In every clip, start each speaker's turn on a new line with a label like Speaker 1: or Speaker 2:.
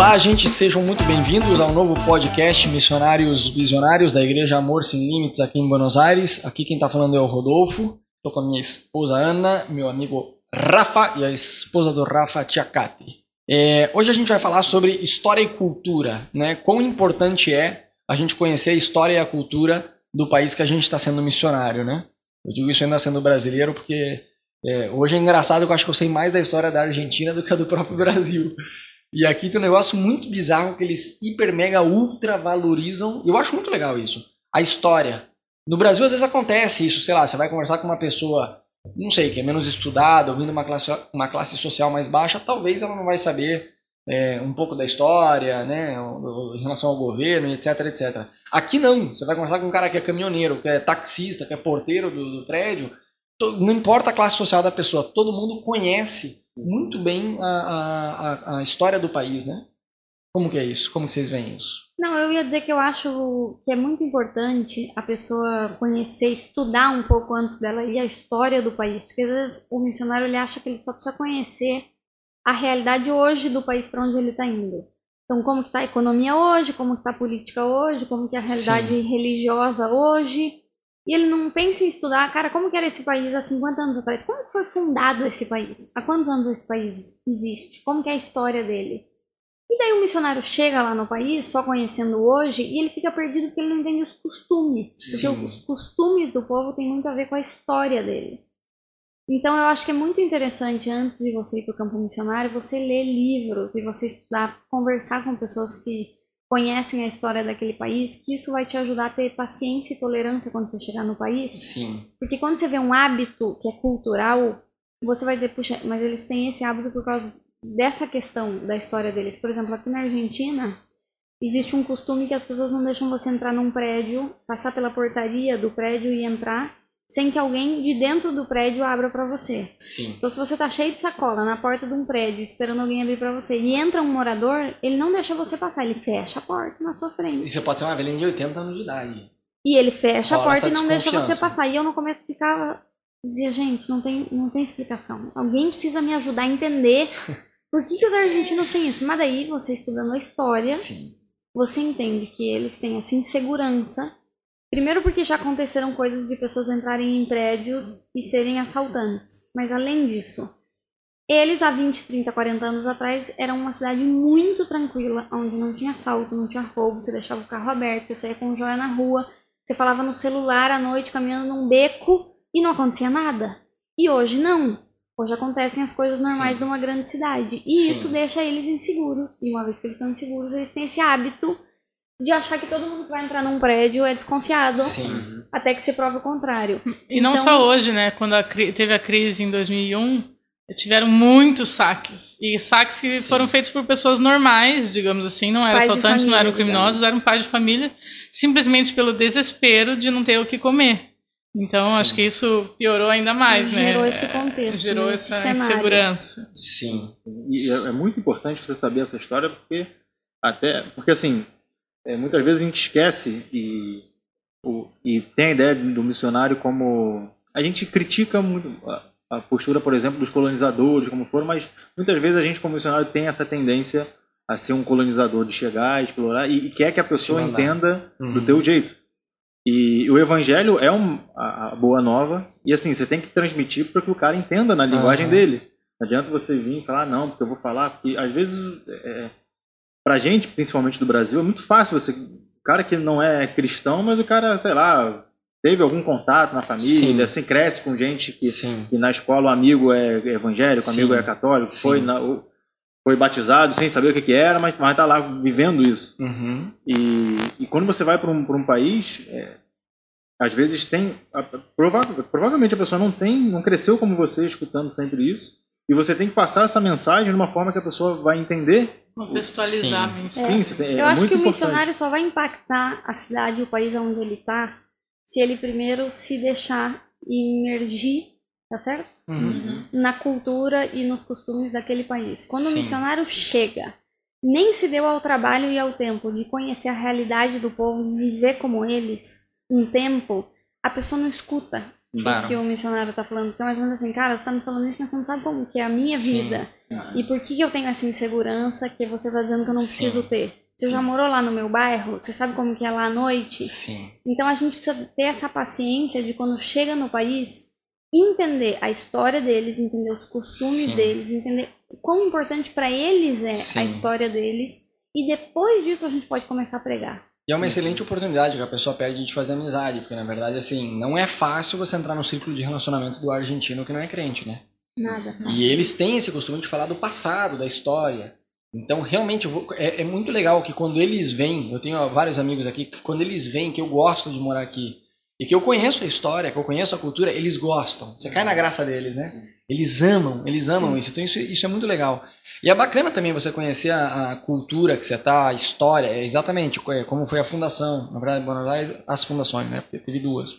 Speaker 1: Olá, gente, sejam muito bem-vindos ao novo podcast Missionários Visionários da Igreja Amor Sem Limites aqui em Buenos Aires. Aqui quem está falando é o Rodolfo. Estou com a minha esposa Ana, meu amigo Rafa e a esposa do Rafa, Tia Kati. É, hoje a gente vai falar sobre história e cultura, né? Quão importante é a gente conhecer a história e a cultura do país que a gente está sendo missionário, né? Eu digo isso ainda sendo brasileiro porque é, hoje é engraçado que eu acho que eu sei mais da história da Argentina do que a do próprio Brasil. E aqui tem um negócio muito bizarro que eles hiper, mega, ultra valorizam. Eu acho muito legal isso. A história. No Brasil, às vezes acontece isso, sei lá, você vai conversar com uma pessoa, não sei, que é menos estudada, ouvindo uma classe, uma classe social mais baixa, talvez ela não vai saber é, um pouco da história, né, em relação ao governo, etc, etc. Aqui não, você vai conversar com um cara que é caminhoneiro, que é taxista, que é porteiro do, do prédio, não importa a classe social da pessoa, todo mundo conhece muito bem a, a, a história do país, né? Como que é isso? Como que vocês veem isso?
Speaker 2: Não, eu ia dizer que eu acho que é muito importante a pessoa conhecer, estudar um pouco antes dela ir a história do país, porque às vezes o missionário ele acha que ele só precisa conhecer a realidade hoje do país para onde ele está indo. Então, como está a economia hoje, como está a política hoje, como que é a realidade Sim. religiosa hoje, e ele não pensa em estudar, cara, como que era esse país há 50 anos atrás? Como foi fundado esse país? Há quantos anos esse país existe? Como que é a história dele? E daí o missionário chega lá no país, só conhecendo hoje, e ele fica perdido porque ele não entende os costumes. Sim. Porque os costumes do povo têm muito a ver com a história deles. Então eu acho que é muito interessante, antes de você ir para o campo missionário, você ler livros e você estudar, conversar com pessoas que conhecem a história daquele país, que isso vai te ajudar a ter paciência e tolerância quando você chegar no país.
Speaker 1: Sim.
Speaker 2: Porque quando você vê um hábito que é cultural, você vai dizer, puxa, mas eles têm esse hábito por causa dessa questão da história deles. Por exemplo, aqui na Argentina, existe um costume que as pessoas não deixam você entrar num prédio, passar pela portaria do prédio e entrar sem que alguém de dentro do prédio abra para você.
Speaker 1: Sim.
Speaker 2: Então, se você tá cheio de sacola na porta de um prédio, esperando alguém abrir para você, e entra um morador, ele não deixa você passar, ele fecha a porta na sua frente.
Speaker 1: E você pode ser uma velhinha de 80 anos de idade.
Speaker 2: E ele fecha a porta e não deixa você passar. E eu no começo ficava dizia, gente, não tem, não tem explicação. Alguém precisa me ajudar a entender por que, que os argentinos têm isso. Mas daí, você estudando a história,
Speaker 1: Sim.
Speaker 2: você entende que eles têm essa insegurança Primeiro porque já aconteceram coisas de pessoas entrarem em prédios e serem assaltantes. Mas além disso, eles há 20, 30, 40 anos atrás eram uma cidade muito tranquila, onde não tinha assalto, não tinha roubo, você deixava o carro aberto, você saía com joia na rua, você falava no celular à noite caminhando num beco e não acontecia nada. E hoje não. Hoje acontecem as coisas normais Sim. de uma grande cidade. E Sim. isso deixa eles inseguros. E uma vez que eles estão inseguros, eles têm esse hábito de achar que todo mundo que vai entrar num prédio é desconfiado.
Speaker 1: Sim.
Speaker 2: Até que se prove o contrário.
Speaker 3: E então, não só hoje, né? Quando a, teve a crise em 2001, tiveram muitos saques. E saques que Sim. foram feitos por pessoas normais, digamos assim, não eram assaltantes, não eram criminosos, digamos. eram pais de família, simplesmente pelo desespero de não ter o que comer. Então, Sim. acho que isso piorou ainda mais,
Speaker 2: gerou
Speaker 3: né?
Speaker 2: Gerou esse contexto.
Speaker 3: Gerou essa cenário. insegurança.
Speaker 1: Sim.
Speaker 4: E é, é muito importante você saber essa história, porque até. Porque assim, é, muitas vezes a gente esquece e, o, e tem a ideia do missionário como. A gente critica muito a, a postura, por exemplo, dos colonizadores, como foram, mas muitas vezes a gente, como missionário, tem essa tendência a ser um colonizador, de chegar, explorar, e, e quer que a pessoa entenda uhum. do teu jeito. E o evangelho é um, a, a, boa nova, e assim, você tem que transmitir para que o cara entenda na linguagem uhum. dele. Não adianta você vir e falar, não, porque eu vou falar, porque às vezes é, pra gente, principalmente do Brasil, é muito fácil você. O cara que não é cristão, mas o cara, sei lá, teve algum contato na família, Sim. assim, cresce com gente que, que na escola o amigo é evangélico, o amigo é católico, foi, na, foi batizado sem saber o que, que era, mas, mas tá lá vivendo isso.
Speaker 1: Uhum.
Speaker 4: E, e quando você vai para um, um país, é, às vezes tem. Prova, provavelmente a pessoa não tem, não cresceu como você escutando sempre isso. E você tem que passar essa mensagem de uma forma que a pessoa vai entender.
Speaker 3: Contextualizar
Speaker 4: Sim, Sim, Sim
Speaker 2: é, Eu acho que o missionário só vai impactar a cidade e o país onde ele está se ele primeiro se deixar imergir, tá certo?
Speaker 1: Uhum.
Speaker 2: Na cultura e nos costumes daquele país. Quando Sim. o missionário chega, nem se deu ao trabalho e ao tempo de conhecer a realidade do povo, de viver como eles, um tempo, a pessoa não escuta claro. que o missionário tá falando. Porque é mais ou menos assim, cara, você tá me falando isso, mas você não sabe como que é a minha Sim. vida. E por que, que eu tenho essa insegurança que você tá dizendo que eu não Sim. preciso ter? Você já morou lá no meu bairro? Você sabe como que é lá à noite?
Speaker 1: Sim.
Speaker 2: Então a gente precisa ter essa paciência de quando chega no país, entender a história deles, entender os costumes Sim. deles, entender quão importante para eles é Sim. a história deles. E depois disso a gente pode começar a pregar.
Speaker 1: E é uma excelente oportunidade que a pessoa perde de fazer amizade, porque na verdade, assim, não é fácil você entrar no círculo de relacionamento do argentino que não é crente, né?
Speaker 2: Nada.
Speaker 1: E eles têm esse costume de falar do passado, da história. Então, realmente, vou, é, é, muito legal que quando eles vêm, eu tenho vários amigos aqui, que quando eles vêm, que eu gosto de morar aqui, e que eu conheço a história, que eu conheço a cultura, eles gostam. Você cai na graça deles, né? Eles amam, eles amam isso. Então, isso, isso é muito legal. E é bacana também você conhecer a, a cultura que você está, a história, é exatamente é, como foi a fundação. Na verdade, Buenos Aires, as fundações, né? Porque teve duas.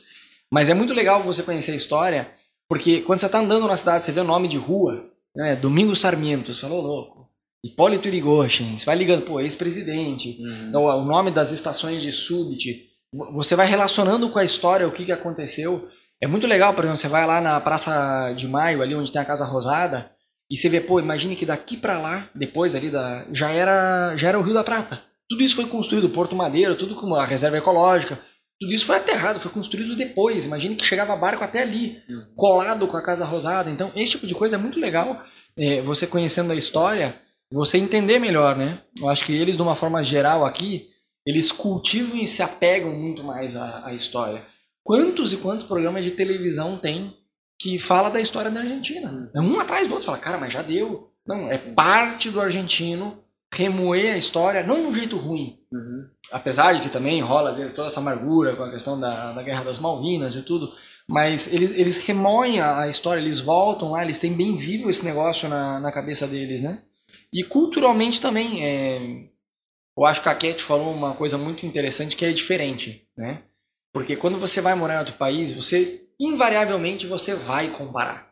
Speaker 1: Mas é muito legal você conhecer a história, porque quando você está andando na cidade, você vê o nome de rua, né? Domingos Sarmiento, você falou, louco. Hipólito Yrigoyen, você vai ligando, pô, ex-presidente, uhum. o nome das estações de súbdito, você vai relacionando com a história o que, que aconteceu. É muito legal, por exemplo, você vai lá na Praça de Maio, ali onde tem a Casa Rosada, e você vê, pô, imagine que daqui para lá, depois ali da, já era já era o Rio da Prata. Tudo isso foi construído, Porto Madeiro, tudo com a reserva ecológica, tudo isso foi aterrado, foi construído depois. Imagine que chegava barco até ali, colado com a Casa Rosada. Então, esse tipo de coisa é muito legal. É, você conhecendo a história, você entender melhor, né? Eu acho que eles, de uma forma geral aqui, eles cultivam e se apegam muito mais à, à história. Quantos e quantos programas de televisão tem que fala da história da Argentina. É um atrás do outro, fala, cara, mas já deu. Não, é parte do argentino remoer a história, não de um jeito ruim. Uhum. Apesar de que também rola, às vezes, toda essa amargura com a questão da, da Guerra das Malvinas e tudo, mas eles, eles remoem a, história, eles voltam lá, eles têm bem vivo esse negócio na, na cabeça deles, né? E culturalmente também, é, eu acho que a Cat falou uma coisa muito interessante que é diferente, né? Porque quando você vai morar em outro país, você invariavelmente você vai comparar.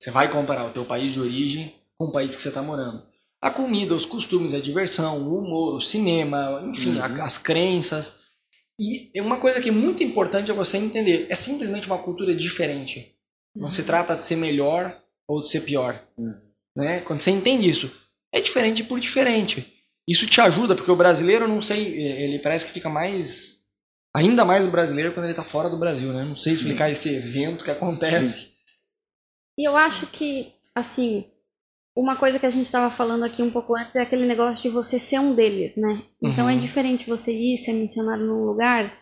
Speaker 1: Você vai comparar o teu país de origem com o país que você está morando. A comida, os costumes, a diversão, o humor, o cinema, enfim, uhum. as crenças. E uma coisa que é muito importante é você entender, é simplesmente uma cultura diferente. Não uhum. se trata de ser melhor ou de ser pior. Uhum. Né? Quando você entende isso, é diferente por diferente. Isso te ajuda, porque o brasileiro, não sei, ele parece que fica mais ainda mais o brasileiro quando ele está fora do Brasil, né? Não sei explicar Sim. esse evento que acontece. Sim.
Speaker 2: E eu acho que, assim, uma coisa que a gente estava falando aqui um pouco antes é aquele negócio de você ser um deles, né? Então é uhum. é diferente você ir ser missionário num lugar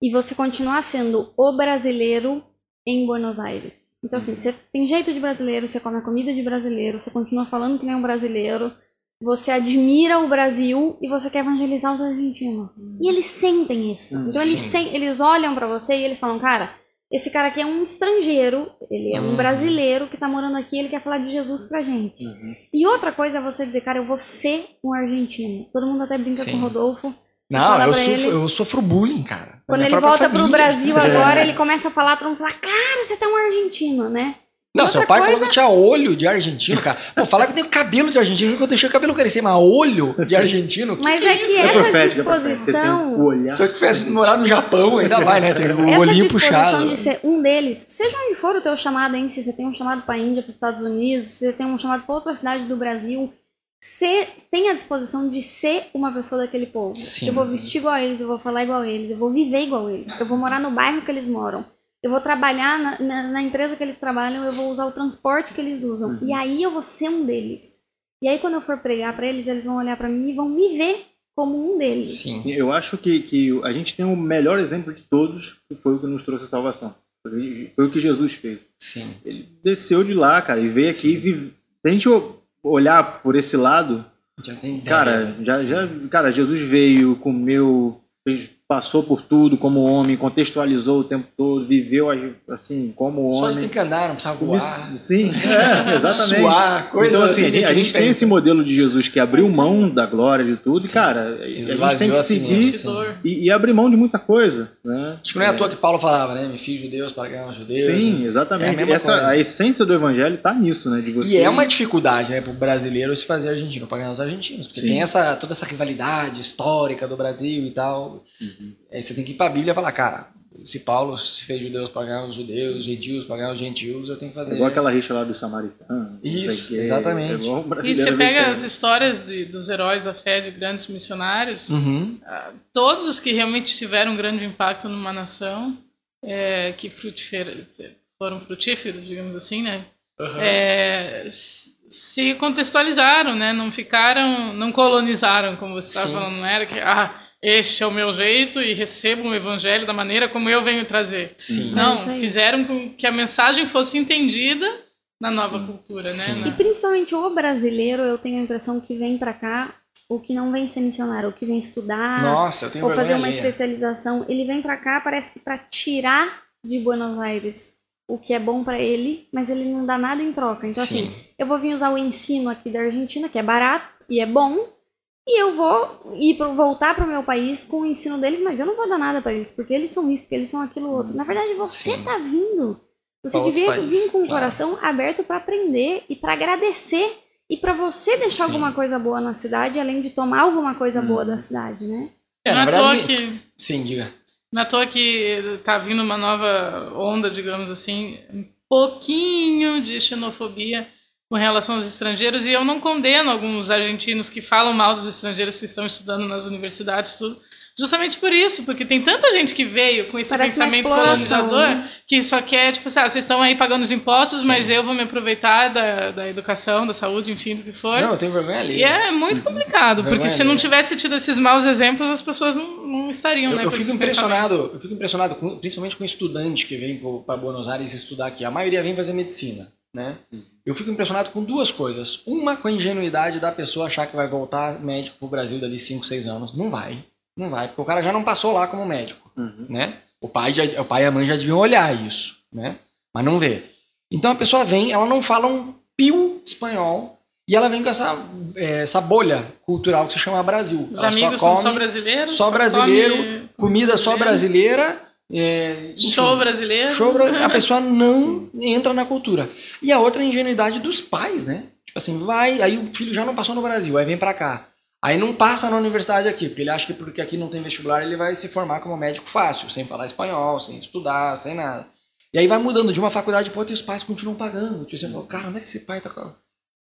Speaker 2: e você continuar sendo o brasileiro em Buenos Aires. Então, assim, uhum. você tem jeito de brasileiro, você come a comida de brasileiro, você continua falando que nem um brasileiro, você admira o Brasil e você quer evangelizar os argentinos. E eles sentem isso. Hum, então eles, sen eles olham para você e eles falam, cara, esse cara aqui é um estrangeiro, ele é um uhum. brasileiro que tá morando aqui, ele quer falar de Jesus pra gente. Uhum. E outra coisa é você dizer, cara, eu vou ser um argentino. Todo mundo até brinca Sim. com o Rodolfo.
Speaker 1: Não, eu sofro, ele, eu sofro bullying, cara.
Speaker 2: Quando ele volta família. pro Brasil agora, ele começa a falar, todo mundo fala, cara, você tá um argentino, né?
Speaker 1: Não, seu pai coisa... falou que eu tinha olho de argentino, cara. Pô, falar que eu tenho cabelo de argentino, que eu deixei o cabelo crescer, mas olho de argentino?
Speaker 2: mas que é que, é essa disposição.
Speaker 1: Se eu tivesse morado no Japão, ainda vai, né? Tem o olhinho puxado.
Speaker 2: de ser um deles, seja onde for o teu chamado, hein? Se você tem um chamado pra Índia, para os Estados Unidos, se você tem um chamado pra outra cidade do Brasil, você tem a disposição de ser uma pessoa daquele povo. Sim. Eu vou vestir igual a eles, eu vou falar igual a eles, eu vou viver igual a eles, eu vou morar no bairro que eles moram eu vou trabalhar na, na, na, empresa que eles trabalham, eu vou usar o transporte que eles usam. Uhum. E aí eu vou ser um deles. E aí quando eu for pregar para eles, eles vão olhar para mim e vão me ver como um deles.
Speaker 4: Sim. Eu acho que, que a gente tem o melhor exemplo de todos, que foi o que nos trouxe a salvação. Foi o que Jesus fez.
Speaker 1: Sim.
Speaker 4: Ele desceu de lá, cara, e veio aqui. Vive... Se a gente olhar por esse lado,
Speaker 1: já tem ideia.
Speaker 4: Cara, já, já, cara, Jesus veio, comeu, fez passou por tudo como homem, contextualizou o tempo todo, viveu assim como homem. Só
Speaker 1: tem que andar, não precisa voar.
Speaker 4: Sim, é, exatamente.
Speaker 1: Suar, coisa
Speaker 4: então, assim, assim a, gente, tem esse modelo de Jesus que abriu mão da glória de tudo, Sim. e, cara, a gente tem que seguir e, e, abrir mão de muita coisa. Né?
Speaker 1: Acho que não é, é à toa que Paulo falava, né? Me fiz judeus para ganhar os judeus.
Speaker 4: Sim, né? exatamente. É a, Essa, a essência do evangelho está nisso, né? De você...
Speaker 1: E é uma dificuldade, né, para o brasileiro se fazer argentino, para ganhar os argentinos. Porque Sim. tem essa, toda essa rivalidade histórica do Brasil e tal. Aí você tem que ir para a Bíblia e falar, cara, se Paulo se fez judeus para ganhar os judeus, gentios para ganhar os gentios, eu tenho que fazer.
Speaker 4: Igual aquela rixa lá dos samaritanos.
Speaker 1: Isso, exatamente.
Speaker 3: É e você pega as histórias de, dos heróis da fé, de grandes missionários,
Speaker 1: uhum.
Speaker 3: Ah, todos os que realmente tiveram um grande impacto numa nação, é, que foram frutíferos, digamos assim, né? Uhum. É, se contextualizaram, né? Não ficaram, não colonizaram, como você estava falando, não era que ah, este é o meu jeito e recebam o evangelho da maneira como eu venho trazer.
Speaker 1: Sim.
Speaker 3: Não, fizeram com que a mensagem fosse entendida na nova Sim. cultura, Sim.
Speaker 2: né? E principalmente o brasileiro, eu tenho a impressão que vem para cá o que não vem ser missionário, o que vem estudar,
Speaker 1: Nossa, eu tenho
Speaker 2: ou fazer uma especialização, ele vem para cá parece que para tirar de Buenos Aires o que é bom para ele, mas ele não dá nada em troca. Então Sim. assim, eu vou vir usar o ensino aqui da Argentina, que é barato e é bom, e eu vou ir pro, voltar para o meu país com o ensino deles, mas eu não vou dar nada para eles, porque eles são isso, porque eles são aquilo outro. Na verdade, você Sim. tá vindo. Você devia vir com o claro. coração aberto para aprender e para agradecer e para você deixar Sim. alguma coisa boa na cidade, além de tomar alguma coisa hum. boa da cidade, né?
Speaker 3: É, na verdade, que...
Speaker 1: Sim, diga.
Speaker 3: Não é toa que tá vindo uma nova onda, digamos assim, um pouquinho de xenofobia com relação aos estrangeiros, e eu não condeno alguns argentinos que falam mal dos estrangeiros que estão estudando nas universidades, tudo, Justamente por isso, porque tem tanta gente que veio com esse Parece pensamento colonizador né? que só quer, tipo assim, ah, vocês estão aí pagando os impostos, Sim. mas eu vou me aproveitar da, da educação, da saúde, enfim, do que for.
Speaker 1: Não, tem vergonha ali.
Speaker 3: E é muito complicado, porque se não tivesse tido esses maus exemplos, as pessoas não, não estariam,
Speaker 1: eu,
Speaker 3: né?
Speaker 1: Eu fico impressionado, eu fico impressionado, com, principalmente com estudante que vem para Buenos Aires estudar aqui. A maioria vem fazer medicina, né? Eu fico impressionado com duas coisas. Uma, com a ingenuidade da pessoa achar que vai voltar médico pro Brasil dali 5, 6 anos. Não vai. Não vai, porque o cara já não passou lá como médico, uhum. né? O pai, já, o pai e a mãe já deviam olhar isso, né? Mas não vê. Então a pessoa vem, ela não fala um pio espanhol e ela vem com essa, é, essa bolha cultural que se chama Brasil.
Speaker 3: Os
Speaker 1: ela
Speaker 3: amigos
Speaker 1: só come,
Speaker 3: são só brasileiros?
Speaker 1: Só, brasileiro, comida só brasileira. É,
Speaker 3: enfim, show brasileiro.
Speaker 1: Show, a pessoa não entra na cultura. E a outra é a ingenuidade dos pais, né? Tipo assim, vai, aí o filho já não passou no Brasil, aí vem pra cá. Aí não passa na universidade aqui, porque ele acha que porque aqui não tem vestibular ele vai se formar como médico fácil, sem falar espanhol, sem estudar, sem nada. E aí vai mudando de uma faculdade para outra e os pais continuam pagando. Tipo, você fala, cara, onde é que esse pai tá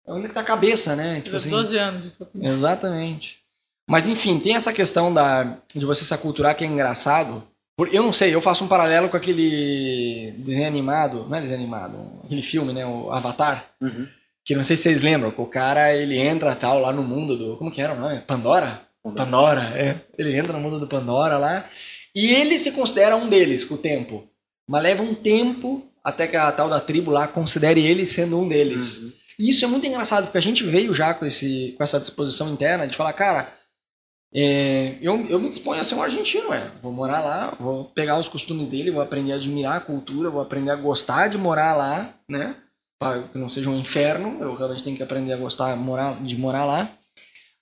Speaker 1: Onde é que tá a cabeça, né?
Speaker 3: Tipo assim, 12 anos.
Speaker 1: Exatamente. Mas enfim, tem essa questão da, de você se aculturar que é engraçado. Eu não sei, eu faço um paralelo com aquele desenho animado, não é desenho animado, aquele filme, né? O Avatar.
Speaker 4: Uhum
Speaker 1: que não sei se vocês lembram, que o cara ele entra tal lá no mundo do. Como que era o nome? Pandora? Pandora, é. Ele entra no mundo do Pandora lá. E ele se considera um deles com o tempo. Mas leva um tempo até que a tal da tribo lá considere ele sendo um deles. Uhum. E isso é muito engraçado, porque a gente veio já com, esse, com essa disposição interna de falar, cara, é, eu, eu me disponho a ser um argentino, é. Vou morar lá, vou pegar os costumes dele, vou aprender a admirar a cultura, vou aprender a gostar de morar lá, né? para que não seja um inferno. Eu realmente tenho que aprender a gostar morar, de morar lá.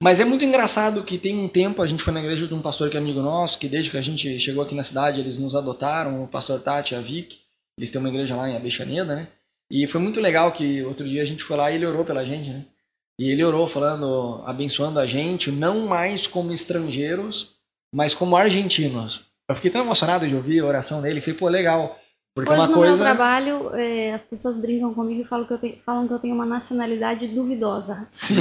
Speaker 1: Mas é muito engraçado que tem um tempo a gente foi na igreja de um pastor que é amigo nosso, que desde que a gente chegou aqui na cidade eles nos adotaram, o pastor Tati a Vic. Eles têm uma igreja lá em Abexaneda, né? E foi muito legal que outro dia a gente foi lá e ele orou pela gente, né? E ele orou falando, abençoando a gente, não mais como estrangeiros, mas como argentinos. Eu fiquei tão emocionado de ouvir a oração dele, falei, pô, legal. Porque
Speaker 2: Hoje
Speaker 1: uma
Speaker 2: no
Speaker 1: coisa...
Speaker 2: meu trabalho, é, as pessoas brincam comigo e falam que, eu tenho, falam que eu tenho uma nacionalidade duvidosa.
Speaker 1: Sim.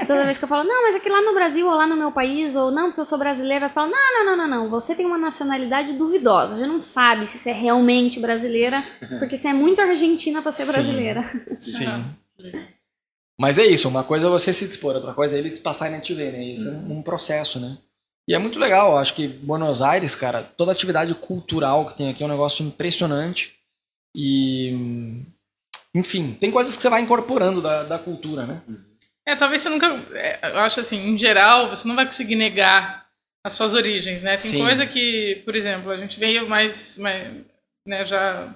Speaker 2: Que toda vez que eu falo, não, mas aqui lá no Brasil ou lá no meu país, ou não, porque eu sou brasileira, elas falam, não, não, não, não, não, você tem uma nacionalidade duvidosa. Você não sabe se você é realmente brasileira, porque você é muito argentina para ser
Speaker 1: Sim.
Speaker 2: brasileira.
Speaker 1: Sim. Mas é isso, uma coisa é você se dispor, outra coisa é eles passarem a te ver, né? Isso é um processo, né? E é muito legal, eu acho que Buenos Aires, cara, toda atividade cultural que tem aqui é um negócio impressionante. E. Enfim, tem coisas que você vai incorporando da, da cultura, né?
Speaker 3: É, talvez você nunca. É, eu acho assim, em geral, você não vai conseguir negar as suas origens, né? Tem Sim. coisa que, por exemplo, a gente veio mais. mais né, já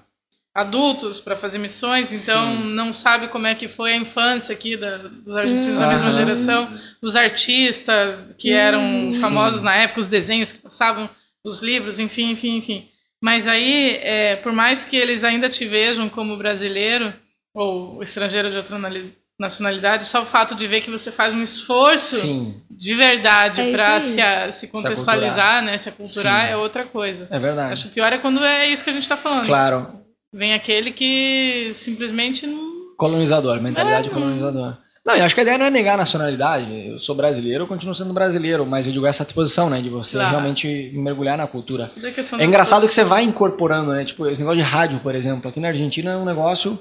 Speaker 3: adultos para fazer missões, então Sim. não sabe como é que foi a infância aqui da, dos argentinos hum, da mesma geração, os artistas que eram hum, famosos na época, os desenhos que passavam, os livros, enfim, enfim, enfim. Mas aí, é, por mais que eles ainda te vejam como brasileiro ou estrangeiro de outra nacionalidade, só o fato de ver que você faz um esforço Sim. de verdade é para se, se contextualizar, se né, se aculturar, Sim. é outra coisa.
Speaker 1: É verdade.
Speaker 3: Acho que pior é quando é isso que a gente está falando.
Speaker 1: Claro.
Speaker 3: Vem aquele que simplesmente não.
Speaker 1: Colonizador, mentalidade é, colonizador. Não, eu acho que a ideia não é negar a nacionalidade. Eu sou brasileiro, eu continuo sendo brasileiro, mas eu digo essa disposição, né? De você claro. realmente mergulhar na cultura. É, é engraçado que você vai incorporando, né? Tipo, esse negócio de rádio, por exemplo. Aqui na Argentina é um negócio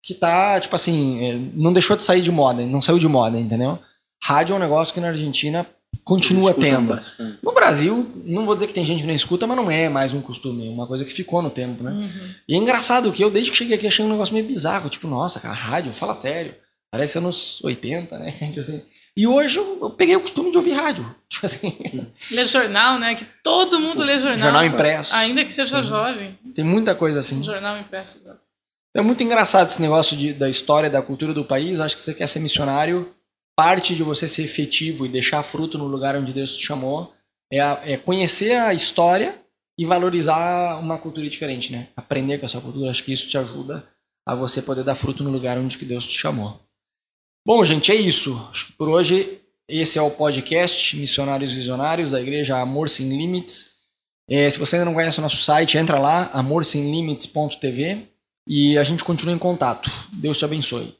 Speaker 1: que tá, tipo assim, é, não deixou de sair de moda, não saiu de moda, entendeu? Rádio é um negócio que na Argentina continua tendo. No Brasil, não vou dizer que tem gente que não escuta, mas não é mais um costume, é uma coisa que ficou no tempo, né? Uhum. E é engraçado que eu, desde que cheguei aqui, achei um negócio meio bizarro, tipo, nossa, cara, rádio, fala sério, parece anos 80, né? Tipo assim, e hoje eu, eu, peguei o costume de ouvir rádio. Tipo assim.
Speaker 3: Lê jornal, né? Que todo mundo lê jornal.
Speaker 1: Jornal impresso.
Speaker 3: Ainda que seja Sim. jovem.
Speaker 1: Tem muita coisa assim.
Speaker 3: Jornal impresso.
Speaker 1: É muito engraçado esse negócio de, da história, da cultura do país. Acho que você quer ser missionário, parte de você ser efetivo e deixar fruto no lugar onde Deus te chamou é, a, é conhecer a história e valorizar uma cultura diferente, né? Aprender com essa cultura. Acho que isso te ajuda a você poder dar fruto no lugar onde que Deus te chamou. Bom, gente, é isso. Por hoje esse é o podcast Missionários Visionários da Igreja Amor Sem Limites. É, se você ainda não conhece o nosso site, entra lá, amorsemlimites.tv e a gente continua em contato. Deus te abençoe.